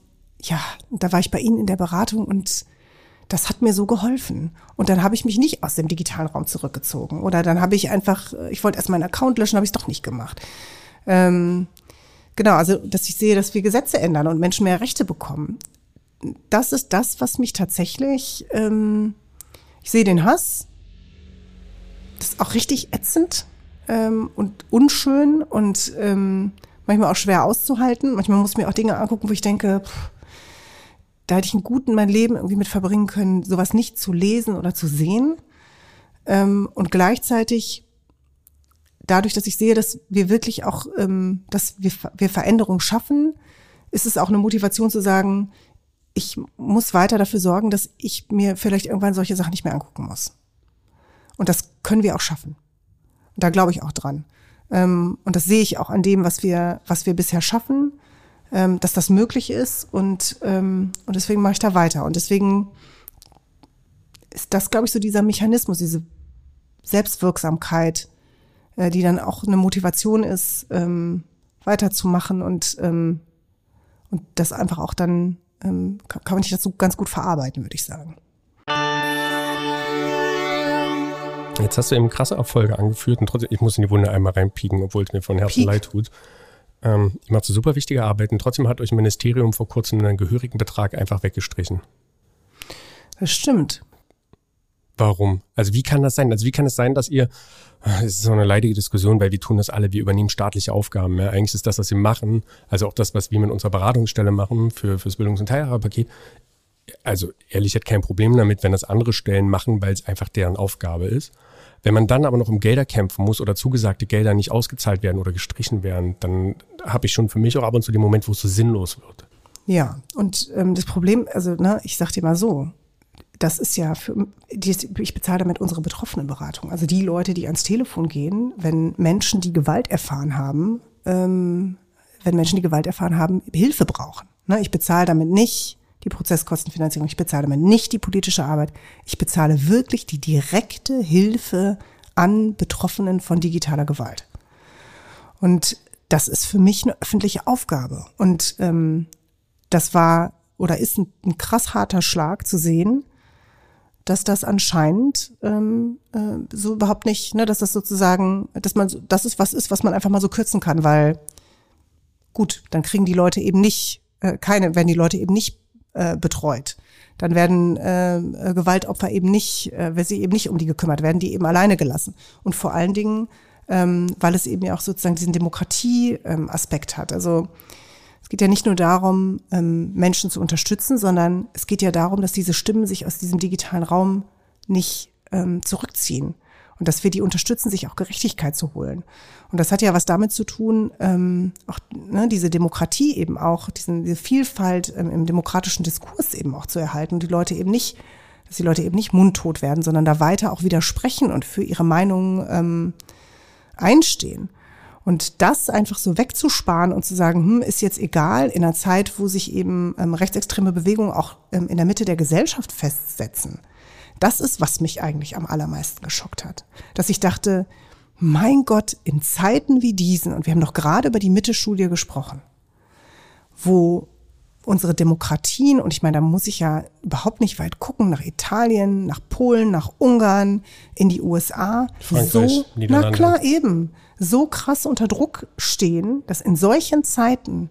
ja, da war ich bei Ihnen in der Beratung und das hat mir so geholfen. Und dann habe ich mich nicht aus dem digitalen Raum zurückgezogen. Oder dann habe ich einfach, ich wollte erst meinen Account löschen, habe ich es doch nicht gemacht. Ähm, genau, also dass ich sehe, dass wir Gesetze ändern und Menschen mehr Rechte bekommen. Das ist das, was mich tatsächlich, ähm, ich sehe den Hass. Das ist auch richtig ätzend ähm, und unschön und ähm, manchmal auch schwer auszuhalten. Manchmal muss ich mir auch Dinge angucken, wo ich denke, pff, da hätte ich einen guten mein Leben irgendwie mit verbringen können, sowas nicht zu lesen oder zu sehen. Ähm, und gleichzeitig dadurch, dass ich sehe, dass wir wirklich auch, ähm, dass wir, wir Veränderung schaffen, ist es auch eine Motivation zu sagen, ich muss weiter dafür sorgen, dass ich mir vielleicht irgendwann solche Sachen nicht mehr angucken muss. Und das können wir auch schaffen. Und da glaube ich auch dran. Ähm, und das sehe ich auch an dem, was wir, was wir bisher schaffen ähm, dass das möglich ist und, ähm, und deswegen mache ich da weiter. Und deswegen ist das, glaube ich, so dieser Mechanismus, diese Selbstwirksamkeit, äh, die dann auch eine Motivation ist, ähm, weiterzumachen und, ähm, und das einfach auch dann ähm, kann, kann man nicht dazu ganz gut verarbeiten, würde ich sagen. Jetzt hast du eben krasse Erfolge angeführt und trotzdem, ich muss in die Wunde einmal reinpieken, obwohl es mir von Herzen Peak. leid tut. Ähm, ihr macht so super wichtige Arbeit und trotzdem hat euch ein Ministerium vor kurzem einen gehörigen Betrag einfach weggestrichen. Das stimmt. Warum? Also wie kann das sein? Also wie kann es sein, dass ihr, es ist so eine leidige Diskussion, weil wir tun das alle, wir übernehmen staatliche Aufgaben. Ja? Eigentlich ist das, was wir machen, also auch das, was wir mit unserer Beratungsstelle machen für, fürs Bildungs- und Teilhaberpaket, also ehrlich, hat kein Problem damit, wenn das andere Stellen machen, weil es einfach deren Aufgabe ist. Wenn man dann aber noch um Gelder kämpfen muss oder zugesagte Gelder nicht ausgezahlt werden oder gestrichen werden, dann habe ich schon für mich auch ab und zu den Moment, wo es so sinnlos wird. Ja, und ähm, das Problem, also ne, ich sag dir mal so, das ist ja für, ich bezahle damit unsere Betroffenenberatung. Also die Leute, die ans Telefon gehen, wenn Menschen, die Gewalt erfahren haben, ähm, wenn Menschen, die Gewalt erfahren haben, Hilfe brauchen. Ne, ich bezahle damit nicht die Prozesskostenfinanzierung. Ich bezahle damit nicht die politische Arbeit. Ich bezahle wirklich die direkte Hilfe an Betroffenen von digitaler Gewalt. Und das ist für mich eine öffentliche Aufgabe. Und ähm, das war oder ist ein, ein krass harter Schlag zu sehen, dass das anscheinend ähm, äh, so überhaupt nicht, ne, dass das sozusagen, dass man, das ist was ist, was man einfach mal so kürzen kann, weil gut, dann kriegen die Leute eben nicht, äh, keine, werden die Leute eben nicht äh, betreut. Dann werden äh, äh Gewaltopfer eben nicht, äh, wenn sie eben nicht um die gekümmert werden, die eben alleine gelassen. Und vor allen Dingen, ähm, weil es eben ja auch sozusagen diesen Demokratie-Aspekt ähm, hat. Also es geht ja nicht nur darum, ähm, Menschen zu unterstützen, sondern es geht ja darum, dass diese Stimmen sich aus diesem digitalen Raum nicht ähm, zurückziehen und dass wir die unterstützen, sich auch Gerechtigkeit zu holen. Und das hat ja was damit zu tun, ähm, auch ne, diese Demokratie eben auch, diesen, diese Vielfalt ähm, im demokratischen Diskurs eben auch zu erhalten und die Leute eben nicht, dass die Leute eben nicht mundtot werden, sondern da weiter auch widersprechen und für ihre Meinung ähm, einstehen. Und das einfach so wegzusparen und zu sagen, hm, ist jetzt egal, in einer Zeit, wo sich eben ähm, rechtsextreme Bewegungen auch ähm, in der Mitte der Gesellschaft festsetzen. Das ist, was mich eigentlich am allermeisten geschockt hat. Dass ich dachte, mein Gott, in Zeiten wie diesen, und wir haben doch gerade über die Mitte-Studie gesprochen, wo unsere Demokratien, und ich meine, da muss ich ja überhaupt nicht weit gucken, nach Italien, nach Polen, nach Ungarn, in die USA, Frankreich, so, na klar, eben, so krass unter Druck stehen, dass in solchen Zeiten,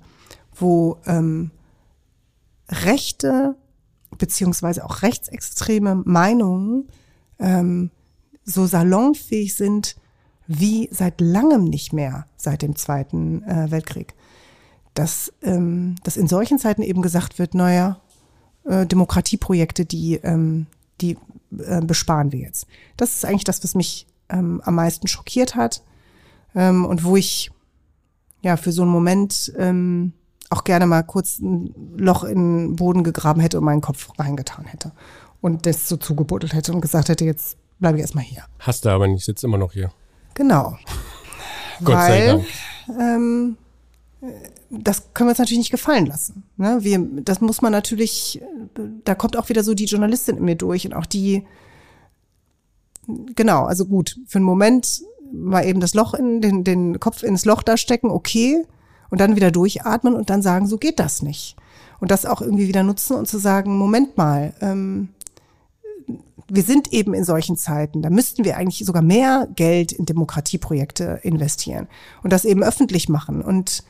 wo ähm, rechte beziehungsweise auch rechtsextreme Meinungen ähm, so salonfähig sind wie seit langem nicht mehr seit dem Zweiten äh, Weltkrieg. Dass, ähm, dass in solchen Zeiten eben gesagt wird, naja, äh, Demokratieprojekte, die, ähm, die äh, besparen wir jetzt. Das ist eigentlich das, was mich ähm, am meisten schockiert hat ähm, und wo ich ja für so einen Moment ähm, auch gerne mal kurz ein Loch in den Boden gegraben hätte und meinen Kopf reingetan hätte und das so zugebuddelt hätte und gesagt hätte, jetzt bleibe ich erstmal hier. Hast du aber nicht, sitze immer noch hier. Genau. Gott Weil, sei Dank. Ähm, das können wir uns natürlich nicht gefallen lassen. Ne? Wir, das muss man natürlich, da kommt auch wieder so die Journalistin in mir durch und auch die, genau, also gut, für einen Moment mal eben das Loch in den, den Kopf ins Loch da stecken, okay, und dann wieder durchatmen und dann sagen, so geht das nicht. Und das auch irgendwie wieder nutzen und zu sagen, Moment mal, ähm, wir sind eben in solchen Zeiten, da müssten wir eigentlich sogar mehr Geld in Demokratieprojekte investieren und das eben öffentlich machen und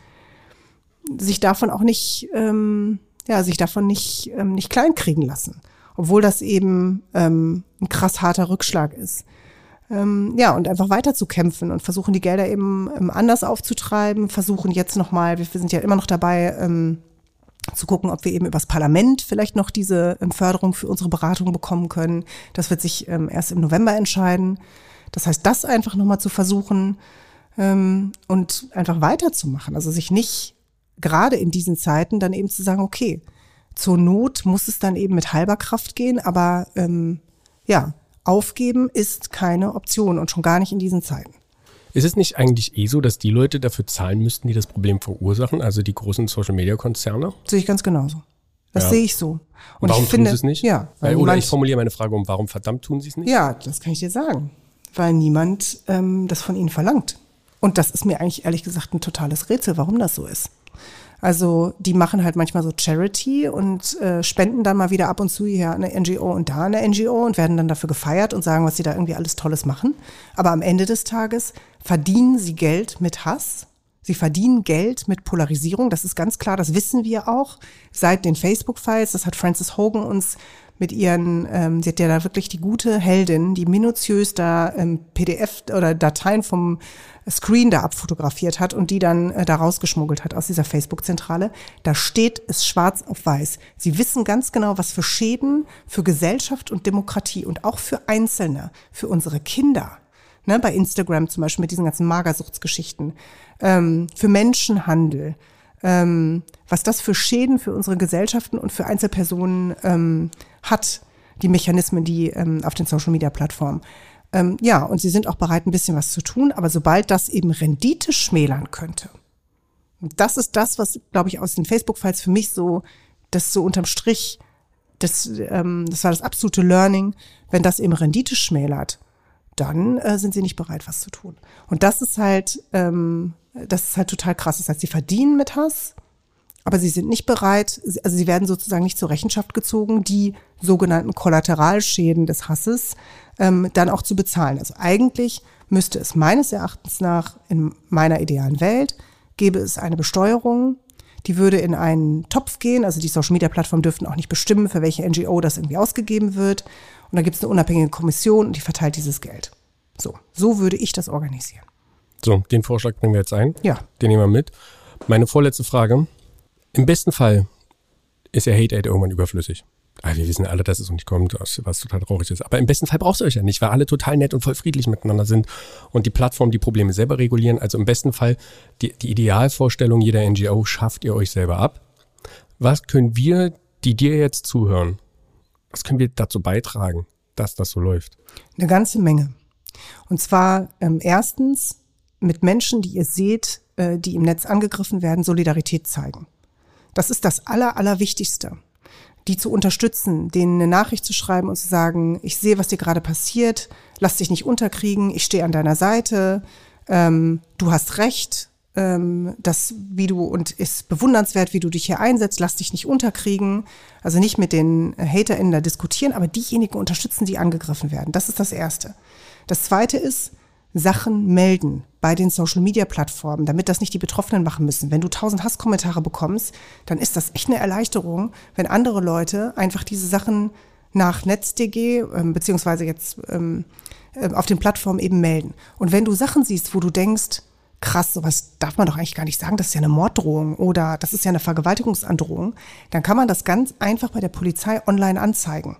sich davon auch nicht, ähm, ja, sich davon nicht, ähm, nicht kleinkriegen lassen, obwohl das eben ähm, ein krass harter Rückschlag ist ähm, ja, und einfach weiter zu kämpfen und versuchen die Gelder eben ähm, anders aufzutreiben, versuchen jetzt nochmal, wir, wir sind ja immer noch dabei, ähm, zu gucken, ob wir eben übers Parlament vielleicht noch diese ähm, Förderung für unsere Beratung bekommen können. Das wird sich ähm, erst im November entscheiden. Das heißt, das einfach nochmal zu versuchen ähm, und einfach weiterzumachen. Also sich nicht gerade in diesen Zeiten dann eben zu sagen, okay, zur Not muss es dann eben mit halber Kraft gehen, aber ähm, ja, Aufgeben ist keine Option und schon gar nicht in diesen Zeiten. Ist es nicht eigentlich eh so, dass die Leute dafür zahlen müssten, die das Problem verursachen, also die großen Social-Media-Konzerne? Sehe ich ganz genauso. Das ja. sehe ich so. Und warum ich finde, tun sie es nicht? Ja. Weil, oder ich formuliere meine Frage um, warum verdammt tun sie es nicht? Ja, das kann ich dir sagen. Weil niemand ähm, das von ihnen verlangt. Und das ist mir eigentlich ehrlich gesagt ein totales Rätsel, warum das so ist. Also die machen halt manchmal so Charity und äh, spenden dann mal wieder ab und zu hier eine NGO und da eine NGO und werden dann dafür gefeiert und sagen, was sie da irgendwie alles Tolles machen. Aber am Ende des Tages verdienen sie Geld mit Hass. Sie verdienen Geld mit Polarisierung. Das ist ganz klar, das wissen wir auch seit den Facebook-Files. Das hat Frances Hogan uns mit ihren, ähm, sie hat ja da wirklich die gute Heldin, die minutiös da ähm, PDF oder Dateien vom Screen da abfotografiert hat und die dann äh, da rausgeschmuggelt hat aus dieser Facebook-Zentrale. Da steht es schwarz auf weiß. Sie wissen ganz genau, was für Schäden für Gesellschaft und Demokratie und auch für Einzelne, für unsere Kinder, ne, bei Instagram zum Beispiel mit diesen ganzen Magersuchtsgeschichten, ähm, für Menschenhandel, ähm, was das für Schäden für unsere Gesellschaften und für Einzelpersonen ähm, hat, die Mechanismen, die ähm, auf den Social-Media-Plattformen. Ähm, ja, und sie sind auch bereit, ein bisschen was zu tun, aber sobald das eben Rendite schmälern könnte, das ist das, was, glaube ich, aus den Facebook-Files für mich so, das so unterm Strich, das, ähm, das war das absolute Learning, wenn das eben Rendite schmälert, dann äh, sind sie nicht bereit, was zu tun. Und das ist halt, ähm, das ist halt total krass. Das heißt, sie verdienen mit Hass, aber sie sind nicht bereit, also sie werden sozusagen nicht zur Rechenschaft gezogen, die sogenannten Kollateralschäden des Hasses ähm, dann auch zu bezahlen. Also eigentlich müsste es meines Erachtens nach in meiner idealen Welt gäbe es eine Besteuerung, die würde in einen Topf gehen. Also die Social-Media-Plattformen dürften auch nicht bestimmen, für welche NGO das irgendwie ausgegeben wird. Und da gibt es eine unabhängige Kommission und die verteilt dieses Geld. So, so würde ich das organisieren. So, den Vorschlag bringen wir jetzt ein. Ja. Den nehmen wir mit. Meine vorletzte Frage. Im besten Fall ist ja Hate Aid irgendwann überflüssig. Ah, wir wissen alle, dass es nicht kommt, was, total traurig ist. Aber im besten Fall braucht ihr euch ja nicht, weil alle total nett und voll friedlich miteinander sind und die Plattform die Probleme selber regulieren. Also im besten Fall die, die Idealvorstellung jeder NGO schafft ihr euch selber ab. Was können wir, die dir jetzt zuhören, was können wir dazu beitragen, dass das so läuft? Eine ganze Menge. Und zwar ähm, erstens mit Menschen, die ihr seht, äh, die im Netz angegriffen werden, Solidarität zeigen. Das ist das Aller, Allerwichtigste. Die zu unterstützen, denen eine Nachricht zu schreiben und zu sagen, ich sehe, was dir gerade passiert, lass dich nicht unterkriegen, ich stehe an deiner Seite, ähm, du hast recht, ähm, das, wie du, und ist bewundernswert, wie du dich hier einsetzt, lass dich nicht unterkriegen. Also nicht mit den HaterInnen da diskutieren, aber diejenigen unterstützen, die angegriffen werden. Das ist das Erste. Das Zweite ist, Sachen melden bei den Social Media Plattformen, damit das nicht die Betroffenen machen müssen. Wenn du tausend Hasskommentare bekommst, dann ist das echt eine Erleichterung, wenn andere Leute einfach diese Sachen nach NetzDG, ähm, beziehungsweise jetzt ähm, äh, auf den Plattformen eben melden. Und wenn du Sachen siehst, wo du denkst, krass, sowas darf man doch eigentlich gar nicht sagen, das ist ja eine Morddrohung oder das ist ja eine Vergewaltigungsandrohung, dann kann man das ganz einfach bei der Polizei online anzeigen.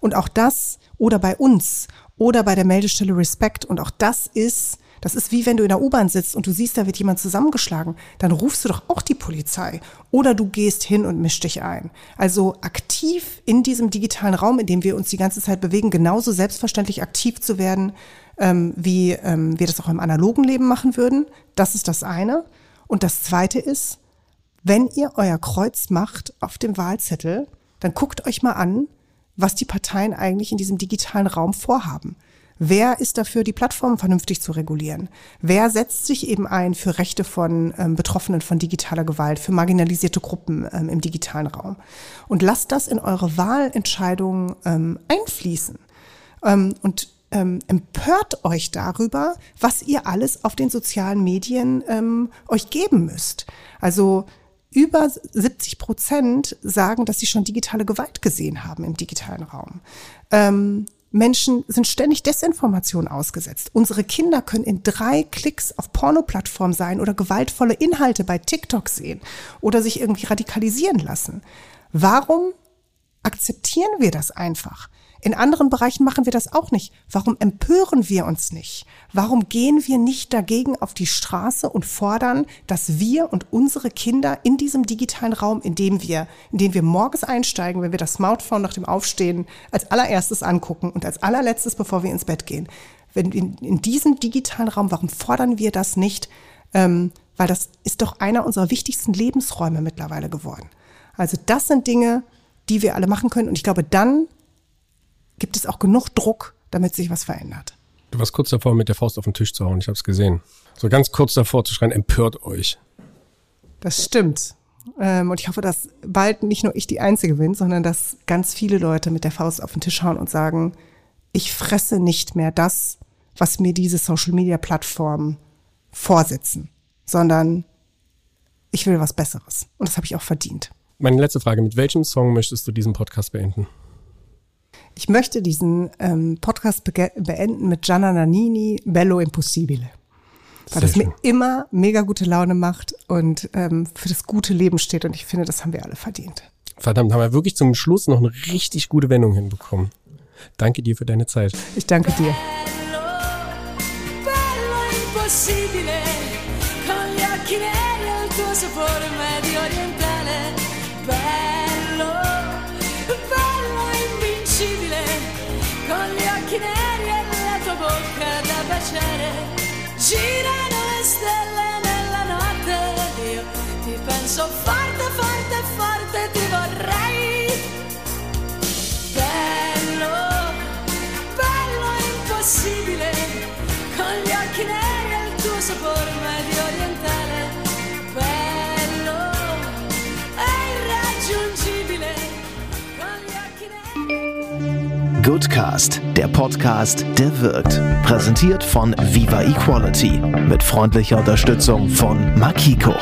Und auch das oder bei uns oder bei der Meldestelle Respect. Und auch das ist, das ist wie wenn du in der U-Bahn sitzt und du siehst, da wird jemand zusammengeschlagen. Dann rufst du doch auch die Polizei. Oder du gehst hin und mischst dich ein. Also aktiv in diesem digitalen Raum, in dem wir uns die ganze Zeit bewegen, genauso selbstverständlich aktiv zu werden, ähm, wie ähm, wir das auch im analogen Leben machen würden. Das ist das eine. Und das zweite ist, wenn ihr euer Kreuz macht auf dem Wahlzettel, dann guckt euch mal an, was die Parteien eigentlich in diesem digitalen Raum vorhaben. Wer ist dafür, die Plattformen vernünftig zu regulieren? Wer setzt sich eben ein für Rechte von ähm, Betroffenen von digitaler Gewalt, für marginalisierte Gruppen ähm, im digitalen Raum? Und lasst das in eure Wahlentscheidungen ähm, einfließen. Ähm, und ähm, empört euch darüber, was ihr alles auf den sozialen Medien ähm, euch geben müsst. Also über 70 Prozent sagen, dass sie schon digitale Gewalt gesehen haben im digitalen Raum. Ähm, Menschen sind ständig Desinformation ausgesetzt. Unsere Kinder können in drei Klicks auf Pornoplattformen sein oder gewaltvolle Inhalte bei TikTok sehen oder sich irgendwie radikalisieren lassen. Warum akzeptieren wir das einfach? In anderen Bereichen machen wir das auch nicht. Warum empören wir uns nicht? Warum gehen wir nicht dagegen auf die Straße und fordern, dass wir und unsere Kinder in diesem digitalen Raum, in dem wir, in den wir morgens einsteigen, wenn wir das Smartphone nach dem Aufstehen als allererstes angucken und als allerletztes, bevor wir ins Bett gehen, wenn in, in diesem digitalen Raum, warum fordern wir das nicht? Ähm, weil das ist doch einer unserer wichtigsten Lebensräume mittlerweile geworden. Also das sind Dinge, die wir alle machen können. Und ich glaube, dann gibt es auch genug Druck, damit sich was verändert. Du warst kurz davor, mit der Faust auf den Tisch zu hauen. Ich habe es gesehen. So ganz kurz davor zu schreien, empört euch. Das stimmt. Ähm, und ich hoffe, dass bald nicht nur ich die Einzige bin, sondern dass ganz viele Leute mit der Faust auf den Tisch hauen und sagen, ich fresse nicht mehr das, was mir diese Social-Media-Plattformen vorsetzen, sondern ich will was Besseres. Und das habe ich auch verdient. Meine letzte Frage, mit welchem Song möchtest du diesen Podcast beenden? Ich möchte diesen ähm, Podcast be beenden mit Gianna Nannini, Bello Impossibile. Weil Sehr das schön. mir immer mega gute Laune macht und ähm, für das gute Leben steht. Und ich finde, das haben wir alle verdient. Verdammt, haben wir wirklich zum Schluss noch eine richtig gute Wendung hinbekommen. Danke dir für deine Zeit. Ich danke dir. girano penso forte, forte, forte, ti vorrei. Bello, bello impossibile, con gli occhi neri e il tuo sapore medio orientale. Bello e irraggiungibile, con gli occhi neri. Goodcast, der Podcast der wirkt. Präsentiert von Viva Equality mit freundlicher Unterstützung von Makiko.